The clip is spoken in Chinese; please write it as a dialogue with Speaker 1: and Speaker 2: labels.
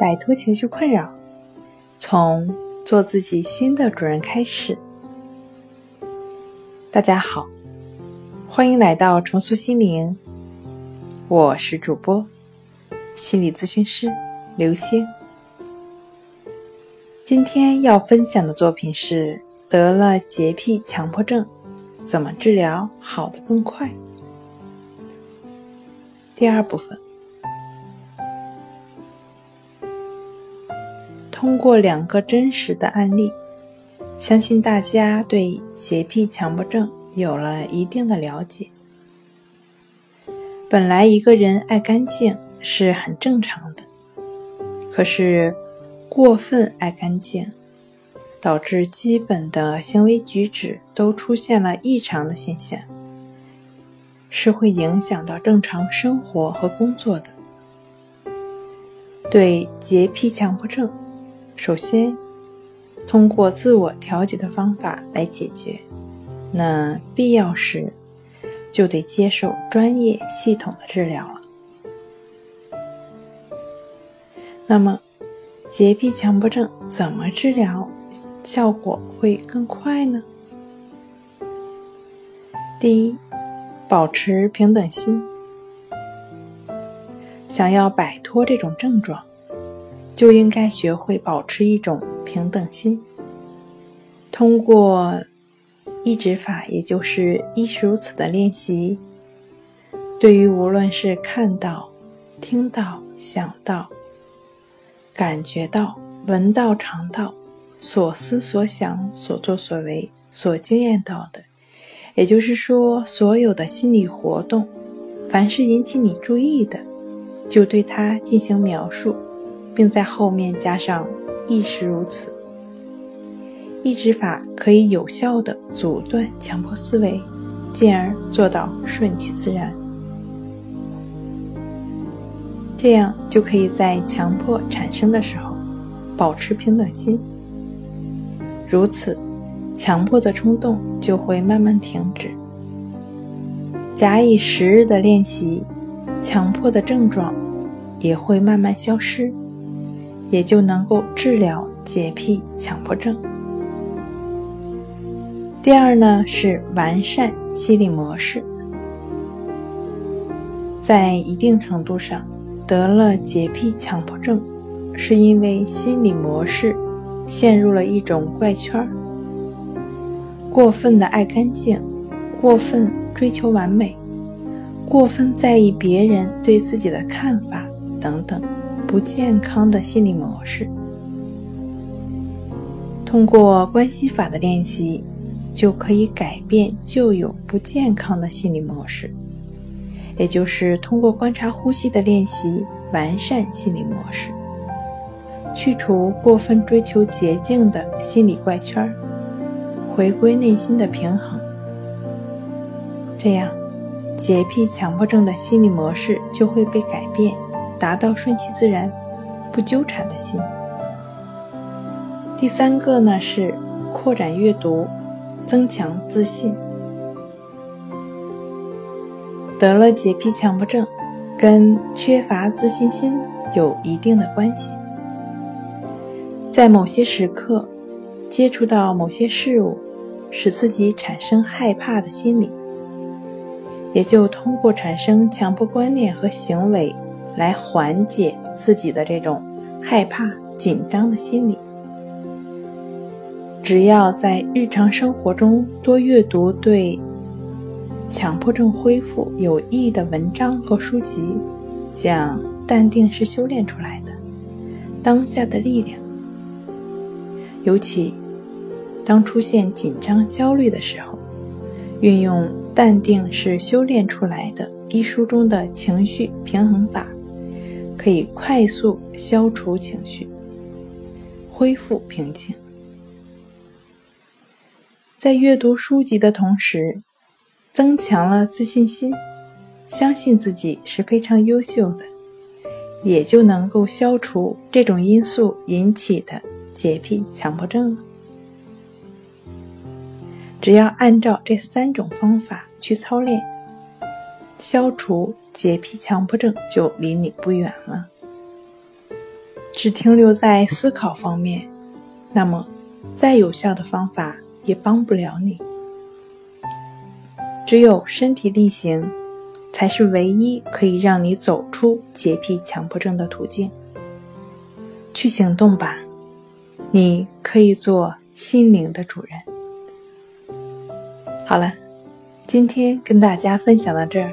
Speaker 1: 摆脱情绪困扰，从做自己新的主人开始。大家好，欢迎来到重塑心灵，我是主播心理咨询师刘星。今天要分享的作品是：得了洁癖强迫症，怎么治疗好的更快？第二部分。通过两个真实的案例，相信大家对洁癖强迫症有了一定的了解。本来一个人爱干净是很正常的，可是过分爱干净，导致基本的行为举止都出现了异常的现象，是会影响到正常生活和工作的。对洁癖强迫症。首先，通过自我调节的方法来解决。那必要时，就得接受专业系统的治疗了。那么，洁癖强迫症怎么治疗效果会更快呢？第一，保持平等心。想要摆脱这种症状。就应该学会保持一种平等心，通过一指法，也就是“亦是如此”的练习，对于无论是看到、听到、想到、感觉到、闻到、尝到、所思所想、所作所为、所经验到的，也就是说，所有的心理活动，凡是引起你注意的，就对它进行描述。并在后面加上“亦是如此”，抑制法可以有效的阻断强迫思维，进而做到顺其自然。这样就可以在强迫产生的时候保持平等心，如此，强迫的冲动就会慢慢停止。假以时日的练习，强迫的症状也会慢慢消失。也就能够治疗洁癖强迫症。第二呢是完善心理模式，在一定程度上，得了洁癖强迫症，是因为心理模式陷入了一种怪圈儿，过分的爱干净，过分追求完美，过分在意别人对自己的看法等等。不健康的心理模式，通过关系法的练习，就可以改变旧有不健康的心理模式，也就是通过观察呼吸的练习，完善心理模式，去除过分追求捷径的心理怪圈，回归内心的平衡。这样，洁癖强迫症的心理模式就会被改变。达到顺其自然、不纠缠的心。第三个呢是扩展阅读，增强自信。得了洁癖强迫症，跟缺乏自信心有一定的关系。在某些时刻，接触到某些事物，使自己产生害怕的心理，也就通过产生强迫观念和行为。来缓解自己的这种害怕、紧张的心理。只要在日常生活中多阅读对强迫症恢复有益的文章和书籍，像《淡定是修炼出来的》《当下的力量》，尤其当出现紧张、焦虑的时候，运用《淡定是修炼出来的》一书中的情绪平衡法。可以快速消除情绪，恢复平静。在阅读书籍的同时，增强了自信心，相信自己是非常优秀的，也就能够消除这种因素引起的洁癖强迫症了。只要按照这三种方法去操练，消除。洁癖强迫症就离你不远了。只停留在思考方面，那么再有效的方法也帮不了你。只有身体力行，才是唯一可以让你走出洁癖强迫症的途径。去行动吧，你可以做心灵的主人。好了，今天跟大家分享到这儿，